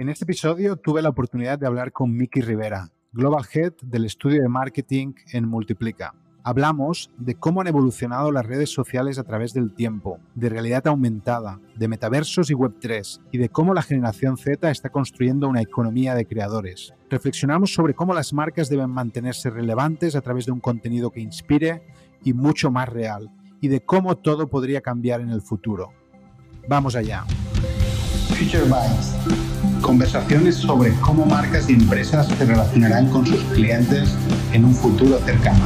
En este episodio tuve la oportunidad de hablar con Miki Rivera, Global Head del estudio de marketing en Multiplica. Hablamos de cómo han evolucionado las redes sociales a través del tiempo, de realidad aumentada, de metaversos y Web3, y de cómo la generación Z está construyendo una economía de creadores. Reflexionamos sobre cómo las marcas deben mantenerse relevantes a través de un contenido que inspire y mucho más real, y de cómo todo podría cambiar en el futuro. Vamos allá. Future Minds. Conversaciones sobre cómo marcas y empresas se relacionarán con sus clientes en un futuro cercano.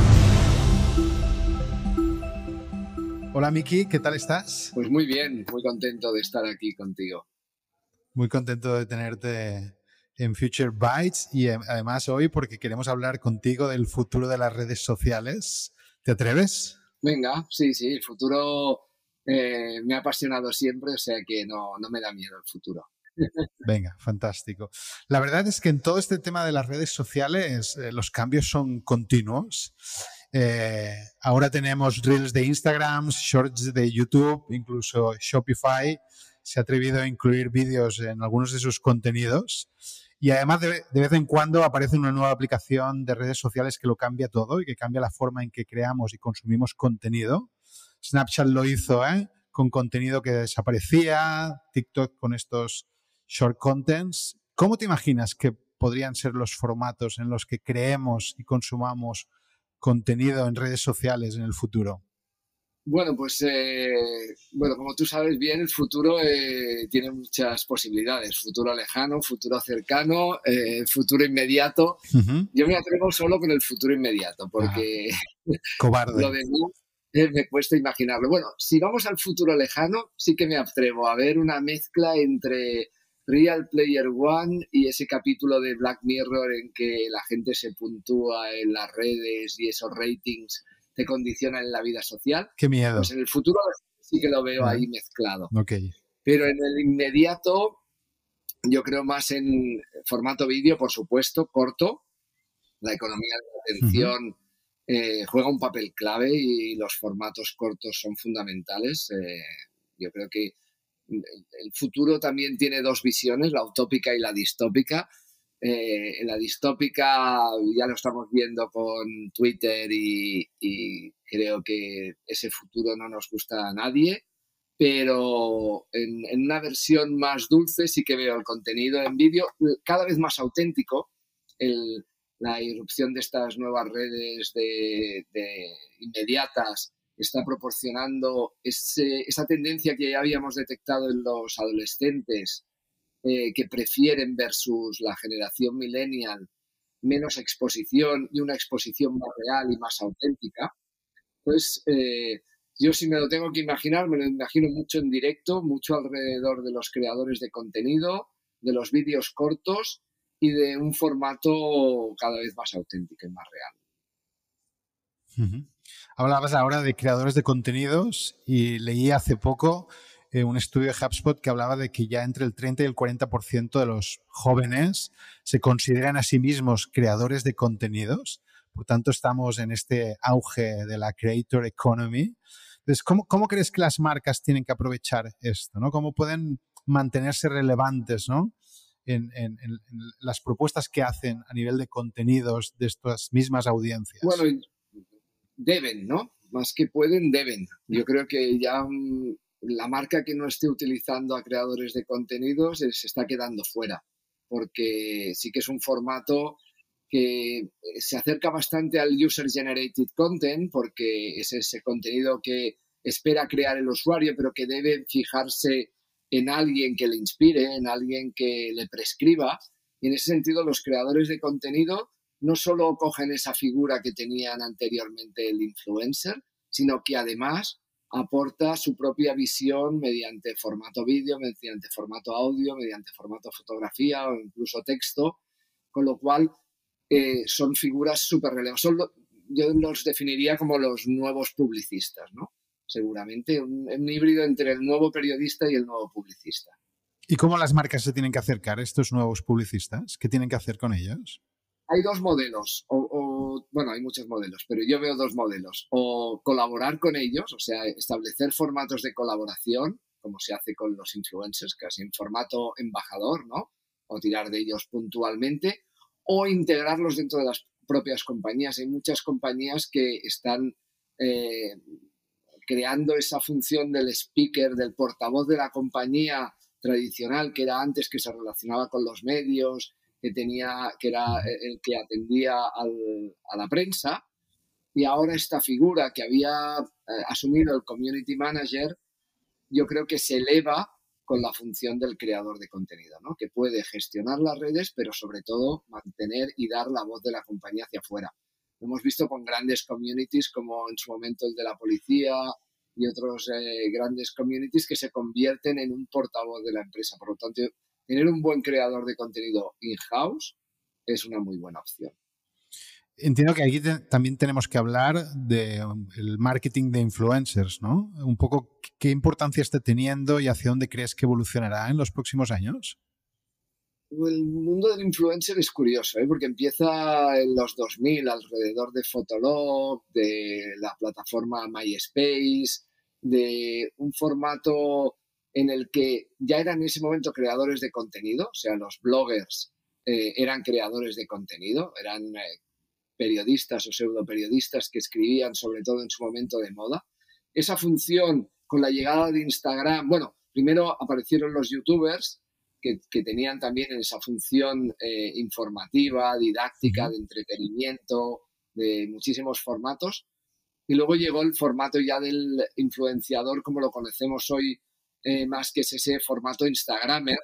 Hola Miki, ¿qué tal estás? Pues muy bien, muy contento de estar aquí contigo. Muy contento de tenerte en Future Bytes y eh, además hoy porque queremos hablar contigo del futuro de las redes sociales. ¿Te atreves? Venga, sí, sí, el futuro eh, me ha apasionado siempre, o sea que no, me da miedo el futuro. Venga, fantástico. La verdad es que en todo este tema de las redes sociales eh, los cambios son continuos eh, ahora tenemos reels de Instagram, shorts de YouTube, incluso Shopify se ha atrevido a incluir vídeos en algunos de sus contenidos. Y además de, vez en cuando aparece una nueva aplicación de redes sociales que lo cambia todo y que cambia la forma en que creamos y consumimos contenido. Snapchat lo hizo ¿eh? con contenido que desaparecía, TikTok con estos short contents. ¿Cómo te imaginas que podrían ser los formatos en los que creemos y consumamos contenido en redes sociales en el futuro? Bueno, pues eh, bueno, como tú sabes bien, el futuro eh, tiene muchas posibilidades. Futuro lejano, futuro cercano, eh, futuro inmediato. Yo me atrevo solo con el futuro inmediato, porque Cobarde. lo demás me cuesta imaginarlo. Bueno, si vamos al futuro lejano, sí que me atrevo a ver una mezcla entre Real Player One y ese capítulo de Black Mirror en que la gente se puntúa en las redes y esos ratings te condicionan en la vida social. Qué miedo. Pues en el futuro sí que lo veo ahí mezclado. Ok. Pero en el inmediato, yo creo más en formato vídeo, por supuesto, corto. La economía de la atención eh, juega un papel clave y los formatos cortos son fundamentales. Eh, yo creo que el futuro también tiene dos visiones, la utópica y la distópica. Eh, la distópica ya lo estamos viendo con Twitter y, creo que ese futuro no nos gusta a nadie, pero en, una versión más dulce sí que veo el contenido en vídeo cada vez más auténtico. la irrupción de estas nuevas redes de inmediatas está proporcionando esa tendencia que ya habíamos detectado en los adolescentes eh, que prefieren versus la generación millennial menos exposición y una exposición más real y más auténtica. Pues eh, yo si me lo tengo que imaginar, me lo imagino mucho en directo, mucho alrededor de los creadores de contenido, de los vídeos cortos y de un formato cada vez más auténtico y más real. Hablabas ahora de creadores de contenidos y leí hace poco eh, un estudio de HubSpot que hablaba de que ya entre el 30 y el 40% de los jóvenes se consideran a sí mismos creadores de contenidos. Por tanto, estamos en este auge de la creator economy. Entonces, ¿cómo, crees que las marcas tienen que aprovechar esto? ¿no? ¿Cómo pueden mantenerse relevantes ¿no? en, en, en, las propuestas que hacen a nivel de contenidos de estas mismas audiencias? Bueno, deben, ¿no? Más que pueden, deben. Yo creo que ya mm, la marca que no esté utilizando a creadores de contenidos se está quedando fuera, porque sí que es un formato que eh, se acerca bastante al user generated content, porque es ese contenido que espera crear el usuario, pero que debe fijarse en alguien que le inspire, en alguien que le prescriba. Y en ese sentido, los creadores de contenido no solo cogen esa figura que tenían anteriormente el influencer, sino que además aporta su propia visión mediante formato vídeo, mediante formato audio, mediante formato fotografía o incluso texto, con lo cual eh, son figuras súper relevantes. yo los definiría como los nuevos publicistas, ¿no? Seguramente un, un híbrido entre el nuevo periodista y el nuevo publicista. ¿Y cómo las marcas se tienen que acercar a estos nuevos publicistas? ¿Qué tienen que hacer con ellos? Hay dos modelos, o, bueno, hay muchos modelos, pero yo veo dos modelos. O colaborar con ellos, o sea, establecer formatos de colaboración, como se hace con los influencers, casi en formato embajador, ¿no? o tirar de ellos puntualmente o integrarlos dentro de las propias compañías. Hay muchas compañías que están eh, creando esa función del speaker, del portavoz de la compañía tradicional que era antes que se relacionaba con los medios, que tenía, que era el que atendía a la prensa, y ahora esta figura que había eh, asumido el community manager, yo creo que se eleva con la función del creador de contenido, ¿no? que puede gestionar las redes, pero sobre todo mantener y dar la voz de la compañía hacia afuera. Lo hemos visto con grandes communities como en su momento el de la policía y otros eh, grandes communities que se convierten en un portavoz de la empresa. Por lo tanto, tener un buen creador de contenido in-house es una muy buena opción. Entiendo que aquí también tenemos que hablar del um, marketing de influencers, ¿no? Un poco qué importancia está teniendo y hacia dónde crees que evolucionará en los próximos años. El mundo del influencer es curioso, ¿eh? porque empieza en los 2000 alrededor de Fotolog, de la plataforma MySpace, de un formato en el que ya eran en ese momento creadores de contenido, o sea, los bloggers eh, eran creadores de contenido, eran eh, periodistas o pseudo periodistas que escribían sobre todo en su momento de moda. Esa función con la llegada de Instagram, bueno, primero aparecieron los youtubers que, tenían también esa función eh, informativa, didáctica, de entretenimiento, de muchísimos formatos. Y luego llegó el formato ya del influenciador como lo conocemos hoy, eh, más que es ese formato Instagramer,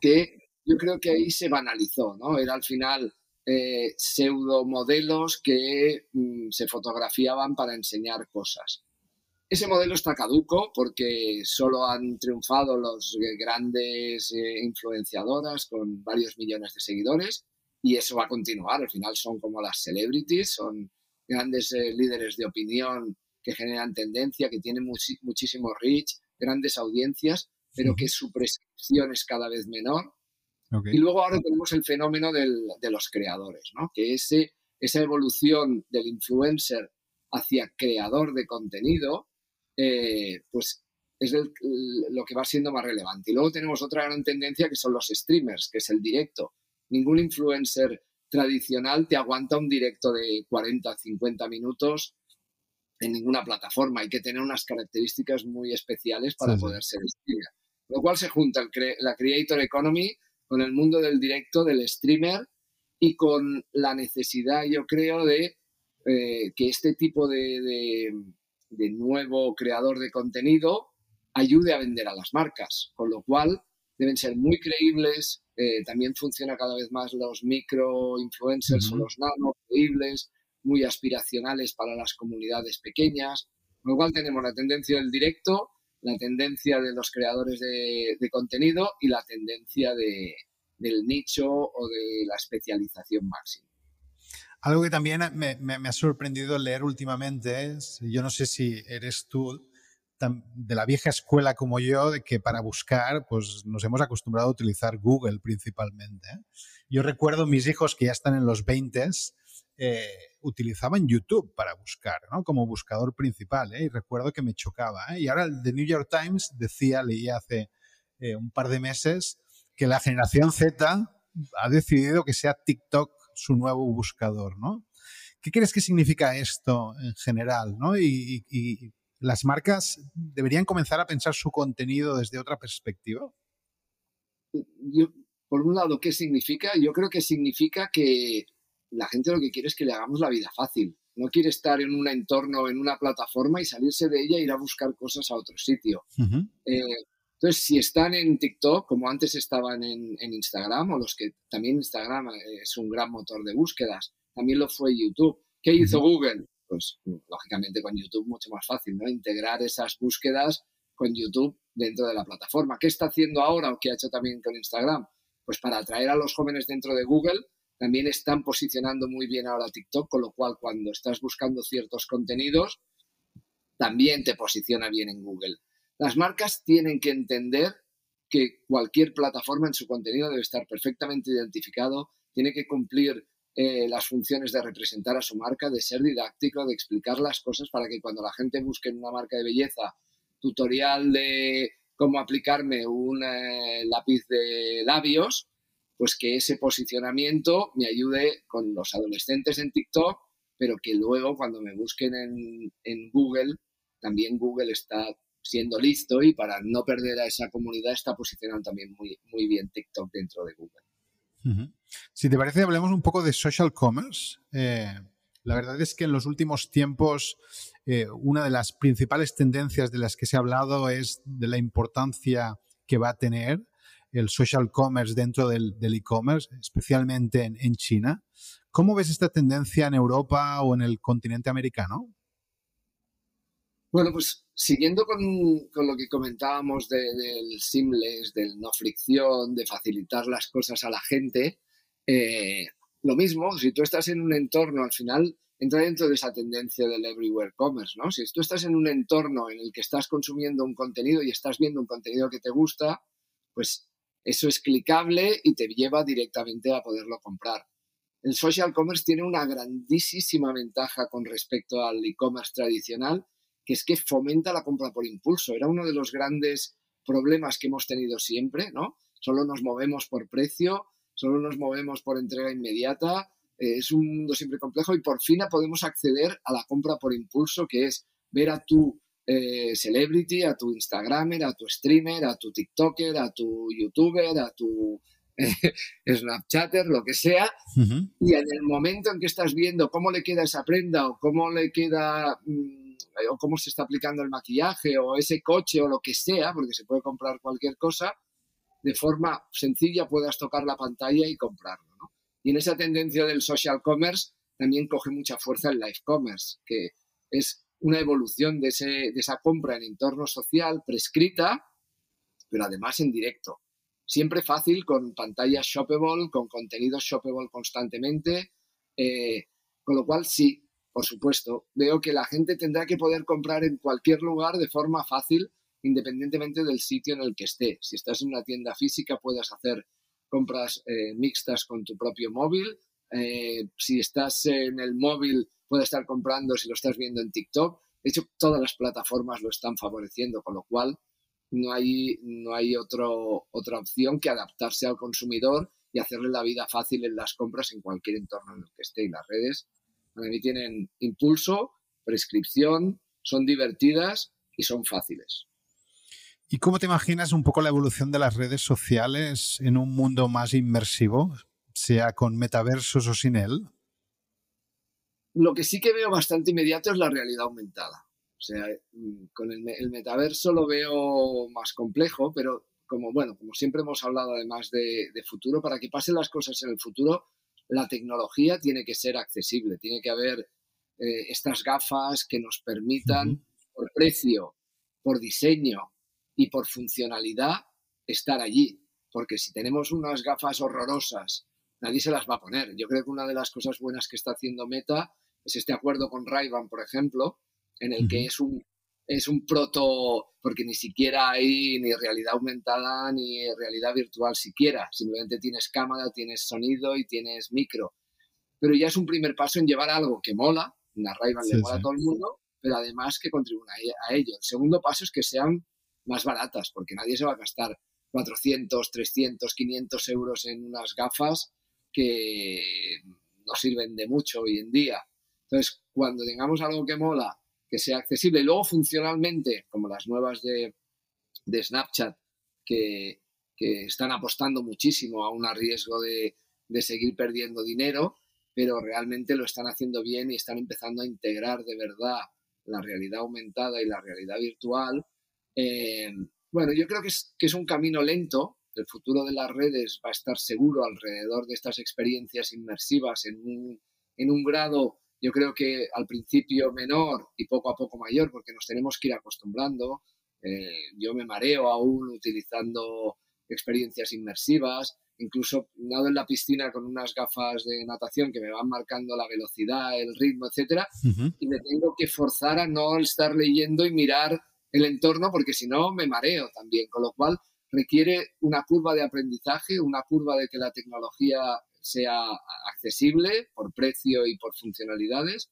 que yo creo que ahí se banalizó, ¿no? Era al final eh, pseudomodelos que mm, se fotografiaban para enseñar cosas. Ese modelo está caduco porque solo han triunfado los grandes eh, influenciadoras con varios millones de seguidores y eso va a continuar. Al final son como las celebrities, son grandes eh, líderes de opinión que generan tendencia, que tienen muchísimo reach, grandes audiencias, pero que su prescripción es cada vez menor y luego ahora tenemos el fenómeno de los creadores, ¿no? que ese, esa evolución del influencer hacia creador de contenido, eh, pues es lo que va siendo más relevante. Y luego tenemos otra gran tendencia que son los streamers, que es el directo. Ningún influencer tradicional te aguanta un directo de 40, 50 minutos en ninguna plataforma. Hay que tener unas características muy especiales para poder ser streamer. Lo cual se junta la creator economy con el mundo del directo, del streamer y con la necesidad, yo creo, de eh, que este tipo de, nuevo creador de contenido ayude a vender a las marcas, con lo cual deben ser muy creíbles. Eh, también funciona cada vez más los micro influencers o los nano creíbles, muy aspiracionales para las comunidades pequeñas. Con lo cual tenemos la tendencia del directo la tendencia de los creadores de, contenido y la tendencia del nicho o de la especialización máxima. Algo que también me, ha sorprendido leer últimamente es, yo no sé si eres tú de la vieja escuela como yo, de que para buscar, pues nos hemos acostumbrado a utilizar Google principalmente. ¿eh? Yo recuerdo mis hijos que ya están en los 20 eh, utilizaban YouTube para buscar, ¿no? Como buscador principal, ¿eh? Y recuerdo que me chocaba, ¿eh? Y ahora el The New York Times decía, leí hace eh, un par de meses, que la generación Z ha decidido que sea TikTok su nuevo buscador, ¿no? ¿Qué crees que significa esto en general. Y, las marcas deberían comenzar a pensar su contenido desde otra perspectiva. Por un lado, ¿qué significa? Yo creo que significa que la gente lo que quiere es que le hagamos la vida fácil. No quiere estar en un entorno, en una plataforma y salirse de ella e ir a buscar cosas a otro sitio. Eh, entonces, si están en TikTok, como antes estaban en, Instagram, o los que también Instagram es un gran motor de búsquedas, también lo fue YouTube. ¿Qué hizo Google? Pues lógicamente con YouTube mucho más fácil, ¿no? Integrar esas búsquedas con YouTube dentro de la plataforma. ¿Qué está haciendo ahora o qué ha hecho también con Instagram? Pues para atraer a los jóvenes dentro de Google, también están posicionando muy bien ahora TikTok, con lo cual cuando estás buscando ciertos contenidos, también te posiciona bien en Google. Las marcas tienen que entender que cualquier plataforma en su contenido debe estar perfectamente identificado, tiene que cumplir eh, las funciones de representar a su marca, de ser didáctico, de explicar las cosas para que cuando la gente busque en una marca de belleza tutorial de cómo aplicarme un eh, lápiz de labios, pues que ese posicionamiento me ayude con los adolescentes en TikTok, pero que luego cuando me busquen en, en Google, también Google está siendo listo y para no perder a esa comunidad está posicionando también muy, muy bien TikTok dentro de Google. Si te parece, hablemos un poco de social commerce. Eh, la verdad es que en los últimos tiempos eh, una de las principales tendencias de las que se ha hablado es de la importancia que va a tener el social commerce dentro del e-commerce, especialmente en, China. ¿Cómo ves esta tendencia en Europa o en el continente americano? Bueno, pues siguiendo con, lo que comentábamos del seamless, del no fricción, de facilitar las cosas a la gente, eh, lo mismo, si tú estás en un entorno, al final entra dentro de esa tendencia del everywhere commerce, ¿no? Si tú estás en un entorno en el que estás consumiendo un contenido y estás viendo un contenido que te gusta, pues eso es clicable y te lleva directamente a poderlo comprar. El social commerce tiene una grandísima ventaja con respecto al e-commerce tradicional que es que fomenta la compra por impulso. Era uno de los grandes problemas que hemos tenido siempre, ¿no? Solo nos movemos por precio, solo nos movemos por entrega inmediata. Eh, es un mundo siempre complejo y por fin podemos acceder a la compra por impulso, que es ver a tu eh, celebrity, a tu Instagramer, a tu streamer, a tu TikToker, a tu YouTuber, a tu Snapchatter, lo que sea, y en el momento en que estás viendo cómo le queda esa prenda o cómo le queda... Mm, o cómo se está aplicando el maquillaje o ese coche o lo que sea, porque se puede comprar cualquier cosa, de forma sencilla puedas tocar la pantalla y comprarlo. ¿no? Y en esa tendencia del social commerce también coge mucha fuerza el live commerce, que es una evolución de, ese, de esa compra en entorno social prescrita, pero además en directo. Siempre fácil, con pantallas shoppable, con contenido shoppable constantemente, eh, con lo cual sí, por supuesto, veo que la gente tendrá que poder comprar en cualquier lugar de forma fácil, independientemente del sitio en el que esté. Si estás en una tienda física, puedes hacer compras eh, mixtas con tu propio móvil. Eh, si estás en el móvil, puedes estar comprando si lo estás viendo en TikTok. De hecho, todas las plataformas lo están favoreciendo, con lo cual no hay, no hay otro, otra opción que adaptarse al consumidor y hacerle la vida fácil en las compras en cualquier entorno en el que esté. Y las redes para mí tienen impulso, prescripción, son divertidas y son fáciles. ¿Y cómo te imaginas un poco la evolución de las redes sociales en un mundo más inmersivo, sea con metaversos o sin él? Lo que sí que veo bastante inmediato es la realidad aumentada. O sea, mm, con el, metaverso lo veo más complejo, pero como bueno, como siempre hemos hablado además de, de futuro, para que pasen las cosas en el futuro, la tecnología tiene que ser accesible, tiene que haber eh, estas gafas que nos permitan, por precio, por diseño y por funcionalidad, estar allí. Porque si tenemos unas gafas horrorosas, nadie se las va a poner. Yo creo que una de las cosas buenas que está haciendo Meta es este acuerdo con ray por ejemplo, en el que es un es un proto, porque ni siquiera hay ni realidad aumentada ni realidad virtual siquiera, simplemente tienes cámara, tienes sonido y tienes micro. Pero ya es un primer paso en llevar algo que mola, una ray le mola a todo el mundo, pero además que contribuya a ello. El segundo paso es que sean más baratas, porque nadie se va a gastar 400, 300, 500 euros en unas gafas que no sirven de mucho hoy en día. Entonces, cuando tengamos algo que mola que sea accesible. Y luego funcionalmente, como las nuevas de, Snapchat, que, están apostando muchísimo a un riesgo de, seguir perdiendo dinero, pero realmente lo están haciendo bien y están empezando a integrar de verdad la realidad aumentada y la realidad virtual. Eh, bueno, yo creo que es, que es un camino lento. El futuro de las redes va a estar seguro alrededor de estas experiencias inmersivas en un, en un grado yo creo que al principio menor y poco a poco mayor, porque nos tenemos que ir acostumbrando. Eh, yo me mareo aún utilizando experiencias inmersivas, incluso nado en la piscina con unas gafas de natación que me van marcando la velocidad, el ritmo, etcétera, y me tengo que forzar a no estar leyendo y mirar el entorno porque si no me mareo también, con lo cual requiere una curva de aprendizaje, una curva de que la tecnología sea accesible por precio y por funcionalidades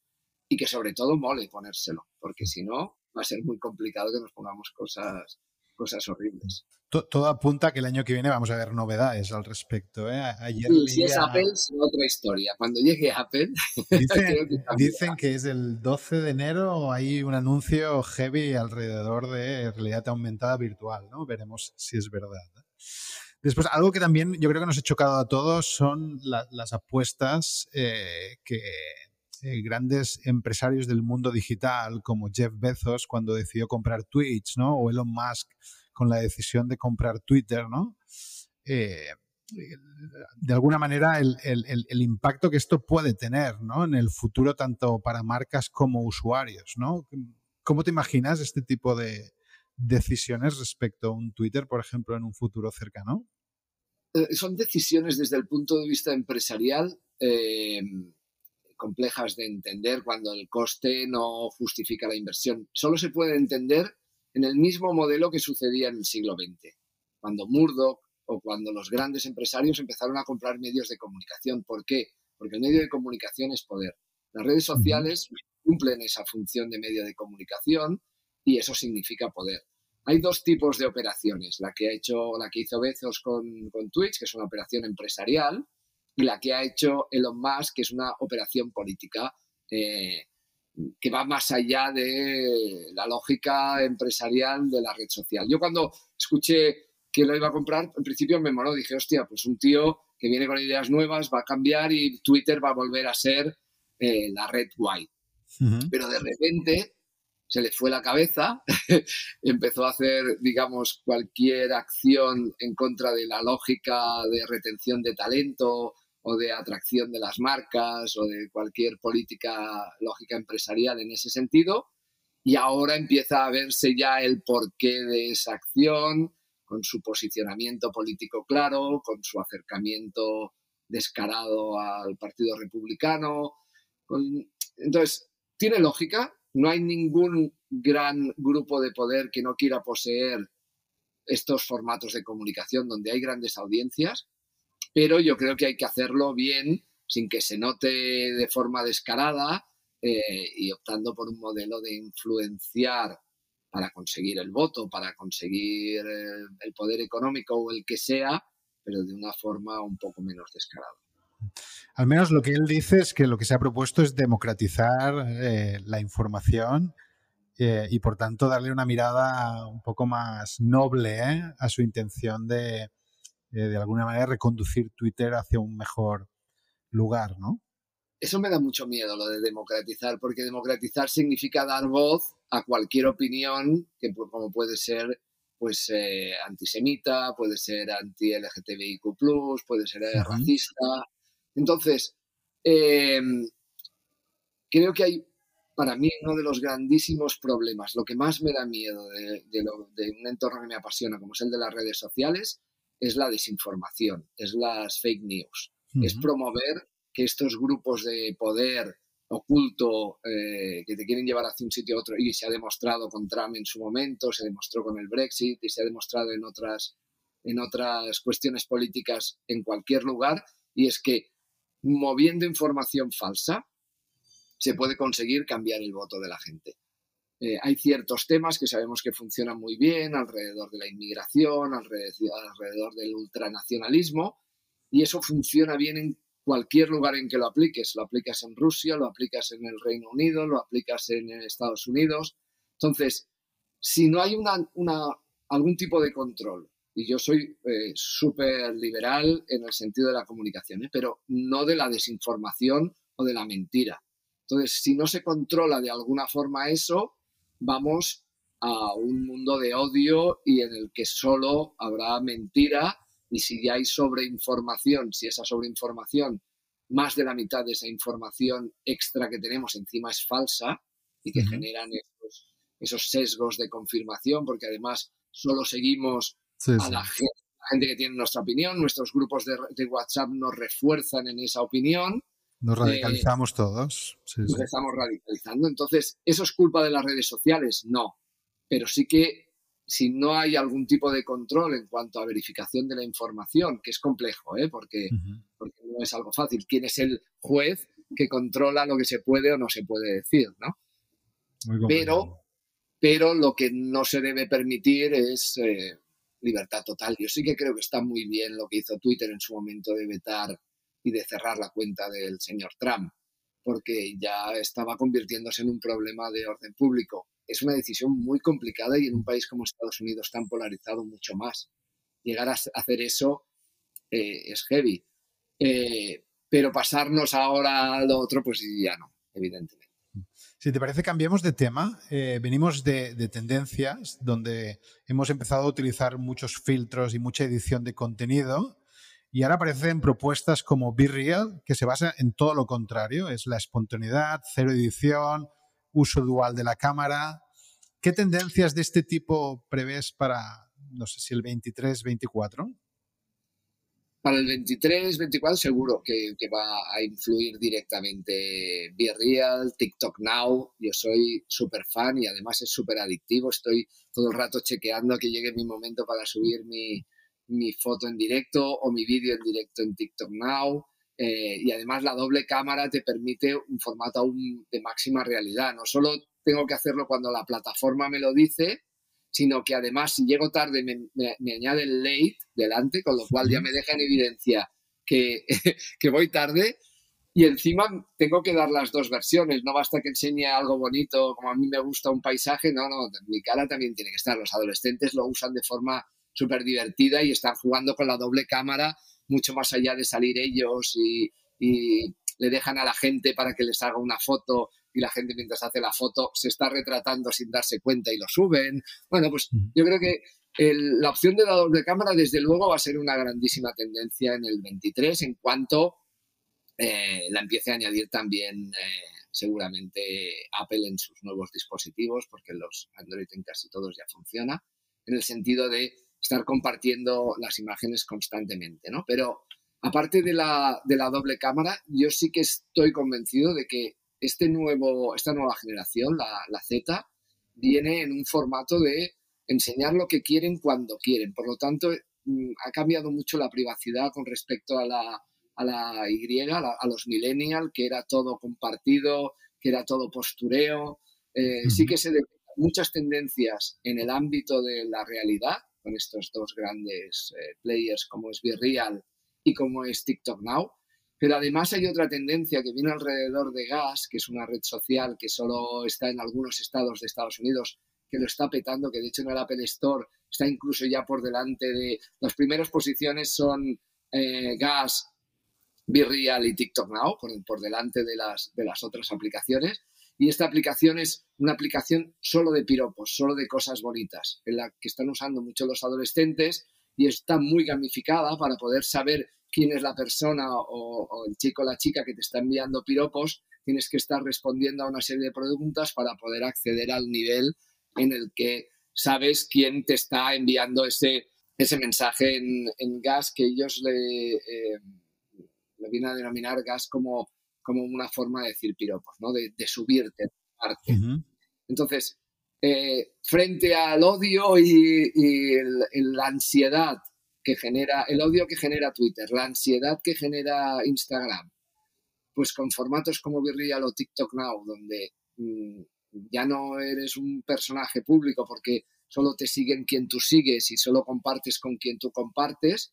y que sobre todo mole ponérselo, porque si no va a ser muy complicado que nos pongamos cosas, cosas horribles. todo apunta a que el año que viene vamos a ver novedades al respecto. ¿eh? Ayer si es Apple, es otra historia. Cuando llegue Apple, dicen, que, es el 12 de enero, hay un anuncio heavy alrededor de realidad aumentada virtual. ¿no? Veremos si es verdad. Después, algo que también yo creo que nos ha chocado a todos son las apuestas eh, que eh, grandes empresarios del mundo digital como Jeff Bezos cuando decidió comprar Twitch, ¿no? O Elon Musk con la decisión de comprar Twitter, ¿no? Eh, de alguna manera el, impacto que esto puede tener ¿no? en el futuro tanto para marcas como usuarios. ¿no? ¿Cómo te imaginas este tipo de decisiones respecto a un Twitter, por ejemplo, en un futuro cercano? Eh, son decisiones desde el punto de vista empresarial complejas de entender cuando el coste no justifica la inversión. Solo se puede entender en el mismo modelo que sucedía en el siglo XX, cuando Murdoch o cuando los grandes empresarios empezaron a comprar medios de comunicación. ¿Por qué? Porque el medio de comunicación es poder. Las redes sociales cumplen esa función de medio de comunicación y eso significa poder. Hay dos tipos de operaciones, la que ha hecho, la que hizo Bezos con, con Twitch, que es una operación empresarial, y la que ha hecho Elon Musk, que es una operación política eh, que va más allá de la lógica empresarial de la red social. Yo cuando escuché que lo iba a comprar, en principio me moló, dije, hostia, pues un tío que viene con ideas nuevas va a cambiar y Twitter va a volver a ser eh, la red guay. Pero de repente se le fue la cabeza, empezó a hacer, digamos, cualquier acción en contra de la lógica de retención de talento o de atracción de las marcas o de cualquier política lógica empresarial en ese sentido. Y ahora empieza a verse ya el porqué de esa acción, con su posicionamiento político claro, con su acercamiento descarado al Partido Republicano. Entonces, tiene lógica, no hay ningún gran grupo de poder que no quiera poseer estos formatos de comunicación donde hay grandes audiencias pero yo creo que hay que hacerlo bien, sin que se note de forma descarada eh, y optando por un modelo de influenciar para conseguir el voto, para conseguir eh, el poder económico o el que sea, pero de una forma un poco menos descarada. Al menos lo que él dice es que lo que se ha propuesto es democratizar eh, la información y por tanto darle una mirada un poco más noble a su intención de, eh, de alguna manera reconducir Twitter hacia un mejor lugar, ¿no? Eso me da mucho miedo, lo de democratizar, porque democratizar significa dar voz a cualquier opinión, que como puede ser pues eh, antisemita, puede ser anti-LGTBIQ+, puede ser eh, racista. Entonces, em, creo que hay, para mí, uno de los grandísimos problemas, lo que más me da miedo de, de un entorno que me apasiona, como es el de las redes sociales, es la desinformación, es las fake news, es promover que estos grupos de poder oculto eh, que te quieren llevar hacia un sitio a otro y se ha demostrado con Trump en su momento, se demostró con el Brexit y se ha demostrado en otras, en otras cuestiones políticas en cualquier lugar, y es que moviendo información falsa se puede conseguir cambiar el voto de la gente. Eh, hay ciertos temas que sabemos que funcionan muy bien alrededor de la inmigración, alrededor, del ultranacionalismo, y eso funciona bien en cualquier lugar en que lo apliques. Lo aplicas en Rusia, lo aplicas en el Reino Unido, lo aplicas en Estados Unidos. Entonces, si no hay una, algún tipo de control, y yo soy eh, súper liberal en el sentido de la comunicación, ¿eh? pero no de la desinformación o de la mentira. Entonces, si no se controla de alguna forma eso, vamos a un mundo de odio y en el que solo habrá mentira y si ya hay sobreinformación, si esa sobreinformación, más de la mitad de esa información extra que tenemos encima es falsa y que generan esos, sesgos de confirmación, porque además solo seguimos a La, gente, que tiene nuestra opinión, nuestros grupos de, WhatsApp nos refuerzan en esa opinión. Nos radicalizamos todos. nos estamos radicalizando. Entonces, ¿eso es culpa de las redes sociales? No. Pero sí que si no hay algún tipo de control en cuanto a verificación de la información, que es complejo, ¿eh? porque, no es algo fácil. ¿Quién es el juez que controla lo que se puede o no se puede decir? ¿no? pero, pero lo que no se debe permitir es eh, libertad total. Yo sí que creo que está muy bien lo que hizo Twitter en su momento de vetar y de cerrar la cuenta del señor Trump, porque ya estaba convirtiéndose en un problema de orden público. Es una decisión muy complicada y en un país como Estados Unidos tan polarizado mucho más. Llegar a hacer eso eh, es heavy. Eh, pero pasarnos ahora a lo otro, pues ya no, evidentemente. Si te parece, cambiemos de tema. Eh, venimos de, tendencias donde hemos empezado a utilizar muchos filtros y mucha edición de contenido. Y ahora aparecen propuestas como Be Real, que se basa en todo lo contrario. Es la espontaneidad, cero edición, uso dual de la cámara. ¿Qué tendencias de este tipo prevés para, no sé si el 23, 24? Para el 23, 24 seguro que, va a influir directamente Be Real, TikTok Now. Yo soy súper fan y además es súper adictivo. Estoy todo el rato chequeando que llegue mi momento para subir mi, foto en directo o mi vídeo en directo en TikTok Now. Eh, y además la doble cámara te permite un formato aún de máxima realidad. No solo tengo que hacerlo cuando la plataforma me lo dice, sino que además si llego tarde me, añade el late delante, con lo cual ya me deja en evidencia que, que voy tarde y encima tengo que dar las dos versiones, no basta que enseñe algo bonito, como a mí me gusta un paisaje, no, no, mi cara también tiene que estar. Los adolescentes lo usan de forma súper divertida y están jugando con la doble cámara mucho más allá de salir ellos y, y, le dejan a la gente para que les haga una foto y la gente mientras hace la foto se está retratando sin darse cuenta y lo suben. Bueno, pues yo creo que la opción de la doble cámara desde luego va a ser una grandísima tendencia en el 23 en cuanto eh, la empiece a añadir también eh, seguramente Apple en sus nuevos dispositivos, porque los Android en casi todos ya funciona, en el sentido de estar compartiendo las imágenes constantemente, ¿no? Pero aparte de la, de la doble cámara, yo sí que estoy convencido de que este nuevo, esta nueva generación, la, Z, viene en un formato de enseñar lo que quieren cuando quieren. Por lo tanto, mm, ha cambiado mucho la privacidad con respecto a la, a la Y, a, los millennials, que era todo compartido, que era todo postureo. Eh, sí que se muchas tendencias en el ámbito de la realidad, con estos dos grandes eh, players como es Real y como es TikTok Now, pero además hay otra tendencia que viene alrededor de Gas, que es una red social que solo está en algunos estados de Estados Unidos, que lo está petando, que de hecho en el Apple Store está incluso ya por delante de... Las primeras posiciones son eh, Gas, Virreal y TikTok Now, por, por delante de las, de las otras aplicaciones. Y esta aplicación es una aplicación solo de piropos, solo de cosas bonitas, en la que están usando mucho los adolescentes y está muy gamificada para poder saber quién es la persona o, el chico o la chica que te está enviando piropos, tienes que estar respondiendo a una serie de preguntas para poder acceder al nivel en el que sabes quién te está enviando ese, ese mensaje en, gas que ellos le, eh, le, vienen a denominar gas como, como una forma de decir piropos, ¿no? de, subirte, de Entonces, eh, frente al odio y, la ansiedad que genera, el odio que genera Twitter, la ansiedad que genera Instagram, pues con formatos como Virreal o TikTok Now, donde mm, ya no eres un personaje público porque solo te siguen quien tú sigues y solo compartes con quien tú compartes,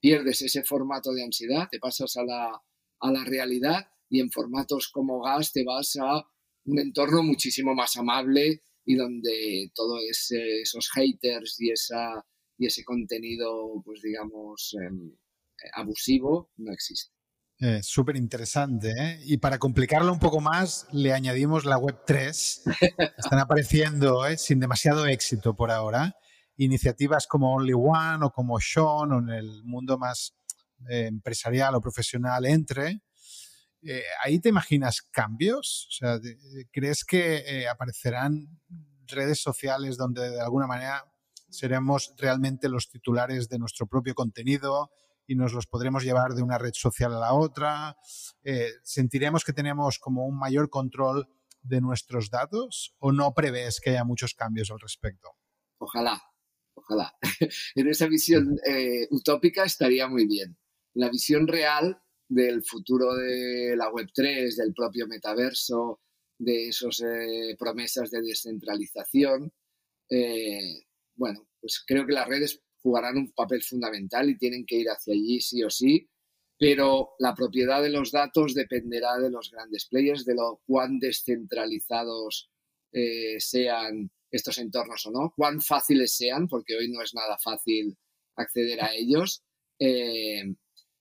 pierdes ese formato de ansiedad, te pasas a la, a la realidad y en formatos como Gas te vas a un entorno muchísimo más amable y donde todos esos haters y esa y ese contenido, pues digamos, em, eh, abusivo no existe. Eh, Súper interesante. ¿eh? Y para complicarlo un poco más, le añadimos la Web 3. Están apareciendo ¿eh? sin demasiado éxito por ahora. Iniciativas como Only One o como Sean o en el mundo más empresarial o profesional entre. ¿Ahí te imaginas cambios? O sea, ¿crees que aparecerán redes sociales donde de alguna manera seremos realmente los titulares de nuestro propio contenido y nos los podremos llevar de una red social a la otra. Eh, ¿Sentiremos que tenemos como un mayor control de nuestros datos o no prevés que haya muchos cambios al respecto? Ojalá, ojalá. en esa visión eh, utópica estaría muy bien. La visión real del futuro de la Web3, del propio metaverso, de esas eh, promesas de descentralización, bueno, pues creo que las redes jugarán un papel fundamental y tienen que ir hacia allí sí o sí, pero la propiedad de los datos dependerá de los grandes players, de lo cuán descentralizados eh, sean estos entornos o no, cuán fáciles sean, porque hoy no es nada fácil acceder a ellos. Eh,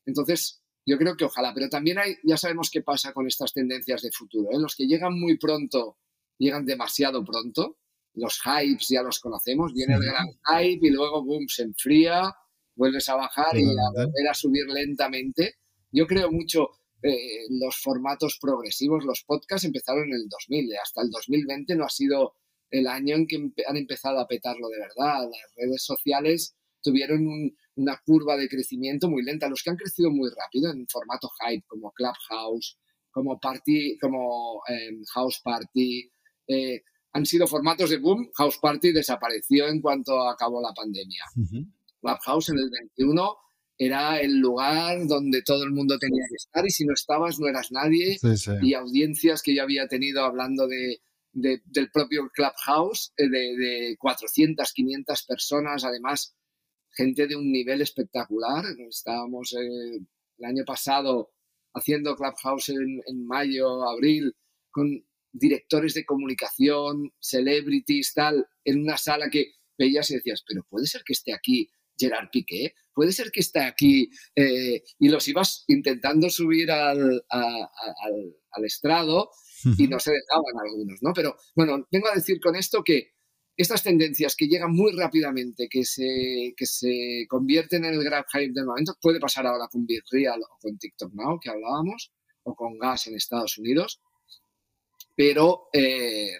entonces, yo creo que ojalá, pero también hay, ya sabemos qué pasa con estas tendencias de futuro. ¿eh? Los que llegan muy pronto, llegan demasiado pronto. Los hypes ya los conocemos, viene el gran hype y luego, boom, se enfría, vuelves a bajar y a volver a subir lentamente. Yo creo mucho, eh, los formatos progresivos, los podcasts empezaron en el 2000, hasta el 2020 no ha sido el año en que han empezado a petarlo de verdad. Las redes sociales tuvieron una curva de crecimiento muy lenta. Los que han crecido muy rápido en formato hype, como Clubhouse, como Party, como em, House Party, eh, han sido formatos de boom. House Party desapareció en cuanto acabó la pandemia. Clubhouse en el 21 era el lugar donde todo el mundo tenía que estar y si no estabas no eras nadie. Y audiencias que yo había tenido hablando de, del propio Clubhouse, eh, de, de 400, 500 personas, además gente de un nivel espectacular. Estábamos eh, el año pasado haciendo Clubhouse en, en, mayo, abril, con directores de comunicación, celebrities, tal, en una sala que veías y decías, pero puede ser que esté aquí Gerard Piqué, puede ser que esté aquí, eh, y los ibas intentando subir al, al, al estrado y no se dejaban algunos, ¿no? Pero bueno, vengo a decir con esto que estas tendencias que llegan muy rápidamente, que se, que se convierten en el grab hype del momento, puede pasar ahora con BitReal o con TikTok Now, que hablábamos, o con Gas en Estados Unidos, pero eh,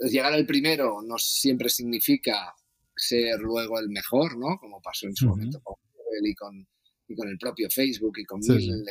llegar al primero no siempre significa ser luego el mejor, ¿no? Como pasó en su momento con Google y con, y con el propio Facebook y con sí, mil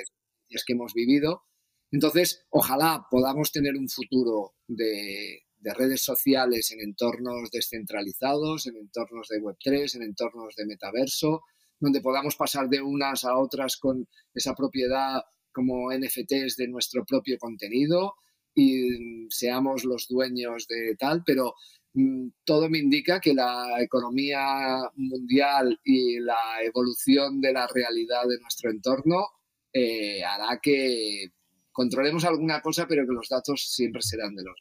sí. que hemos vivido. Entonces, ojalá podamos tener un futuro de, de redes sociales en entornos descentralizados, en entornos de Web3, en entornos de metaverso, donde podamos pasar de unas a otras con esa propiedad como NFTs de nuestro propio contenido y seamos los dueños de tal, pero mm, todo me indica que la economía mundial y la evolución de la realidad de nuestro entorno eh, hará que controlemos alguna cosa, pero que los datos siempre serán de los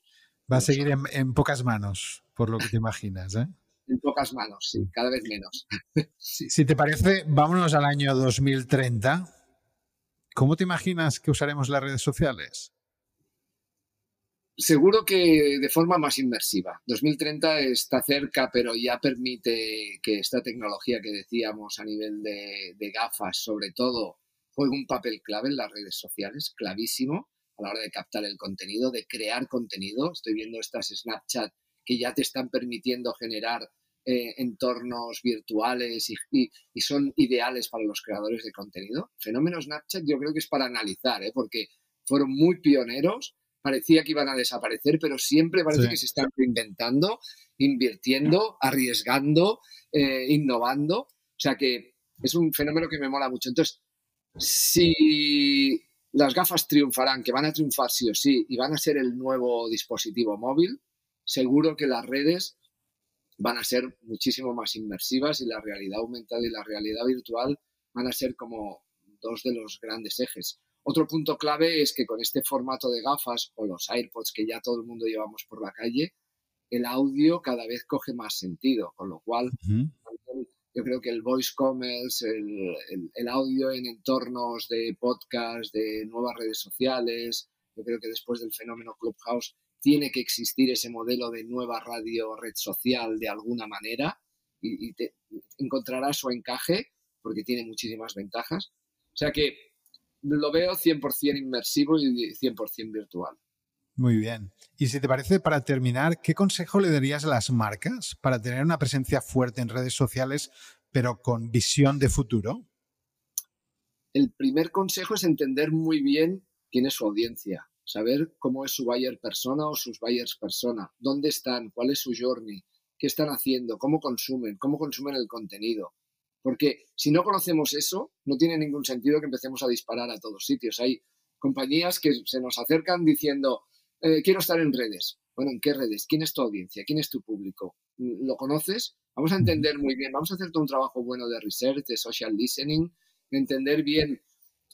Va a seguir en, en, pocas manos, por lo que te imaginas, ¿eh? En pocas manos, sí, cada vez menos. Si, si, te parece, vámonos al año 2030. ¿Cómo te imaginas que usaremos las redes sociales? Seguro que de forma más inmersiva. 2030 está cerca, pero ya permite que esta tecnología que decíamos a nivel de, de gafas, sobre todo, juegue un papel clave en las redes sociales, clavísimo a la hora de captar el contenido, de crear contenido. Estoy viendo estas Snapchat que ya te están permitiendo generar eh, entornos virtuales y, y, y, son ideales para los creadores de contenido. Fenómeno Snapchat yo creo que es para analizar, ¿eh? porque fueron muy pioneros, parecía que iban a desaparecer, pero siempre parece sí. que se están reinventando, invirtiendo, arriesgando, eh, innovando. O sea que es un fenómeno que me mola mucho. Entonces, si las gafas triunfarán, que van a triunfar sí o sí y van a ser el nuevo dispositivo móvil, seguro que las redes van a ser muchísimo más inmersivas y la realidad aumentada y la realidad virtual van a ser como dos de los grandes ejes. Otro punto clave es que con este formato de gafas o los AirPods que ya todo el mundo llevamos por la calle, el audio cada vez coge más sentido, con lo cual uh -huh yo creo que el voice commerce, el, el, audio en entornos de podcast, de nuevas redes sociales, yo creo que después del fenómeno Clubhouse tiene que existir ese modelo de nueva radio, red social de alguna manera y, y te, encontrará su encaje porque tiene muchísimas ventajas. O sea que lo veo 100% inmersivo y 100% virtual. Muy bien. Y si te parece, para terminar, ¿qué consejo le darías a las marcas para tener una presencia fuerte en redes sociales, pero con visión de futuro? El primer consejo es entender muy bien quién es su audiencia, saber cómo es su buyer persona o sus buyers persona, dónde están, cuál es su journey, qué están haciendo, cómo consumen, cómo consumen el contenido. Porque si no conocemos eso, no tiene ningún sentido que empecemos a disparar a todos sitios. Hay compañías que se nos acercan diciendo, eh, quiero estar en redes. Bueno, ¿en qué redes? ¿Quién es tu audiencia? ¿Quién es tu público? ¿Lo conoces? Vamos a entender muy bien, vamos a hacer todo un trabajo bueno de research, de social listening, de entender bien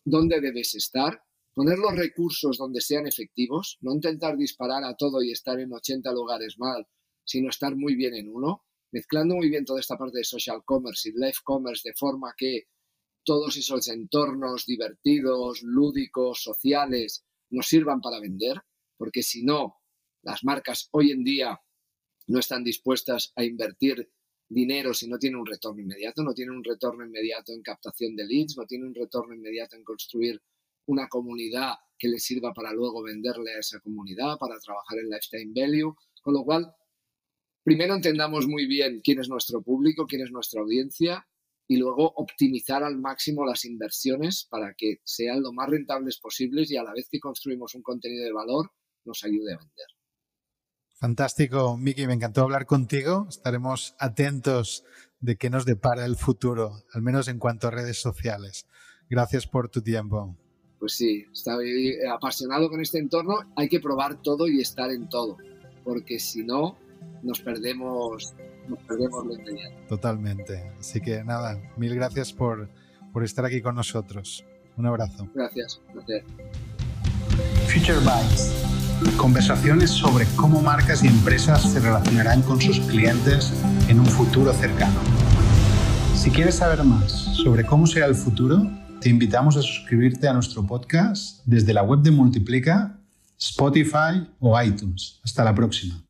dónde debes estar, poner los recursos donde sean efectivos, no intentar disparar a todo y estar en 80 lugares mal, sino estar muy bien en uno, mezclando muy bien toda esta parte de social commerce y life commerce de forma que todos esos entornos divertidos, lúdicos, sociales, nos sirvan para vender, porque si no, las marcas hoy en día no están dispuestas a invertir dinero si no tienen un retorno inmediato, no tienen un retorno inmediato en captación de leads, no tienen un retorno inmediato en construir una comunidad que les sirva para luego venderle a esa comunidad, para trabajar en lifetime value, con lo cual primero entendamos muy bien quién es nuestro público, quién es nuestra audiencia y luego optimizar al máximo las inversiones para que sean lo más rentables posibles y a la vez que construimos un contenido de valor nos ayude a vender. Fantástico, Miki, me encantó hablar contigo. Estaremos atentos de qué nos depara el futuro, al menos en cuanto a redes sociales. Gracias por tu tiempo. Pues sí, estoy apasionado con este entorno. Hay que probar todo y estar en todo, porque si no, nos perdemos, nos perdemos lo inmediato. Totalmente. Así que nada, mil gracias por, por estar aquí con nosotros. Un abrazo. Gracias. gracias. Future Bytes. Conversaciones sobre cómo marcas y empresas se relacionarán con sus clientes en un futuro cercano. Si quieres saber más sobre cómo será el futuro, te invitamos a suscribirte a nuestro podcast desde la web de Multiplica, Spotify o iTunes. Hasta la próxima.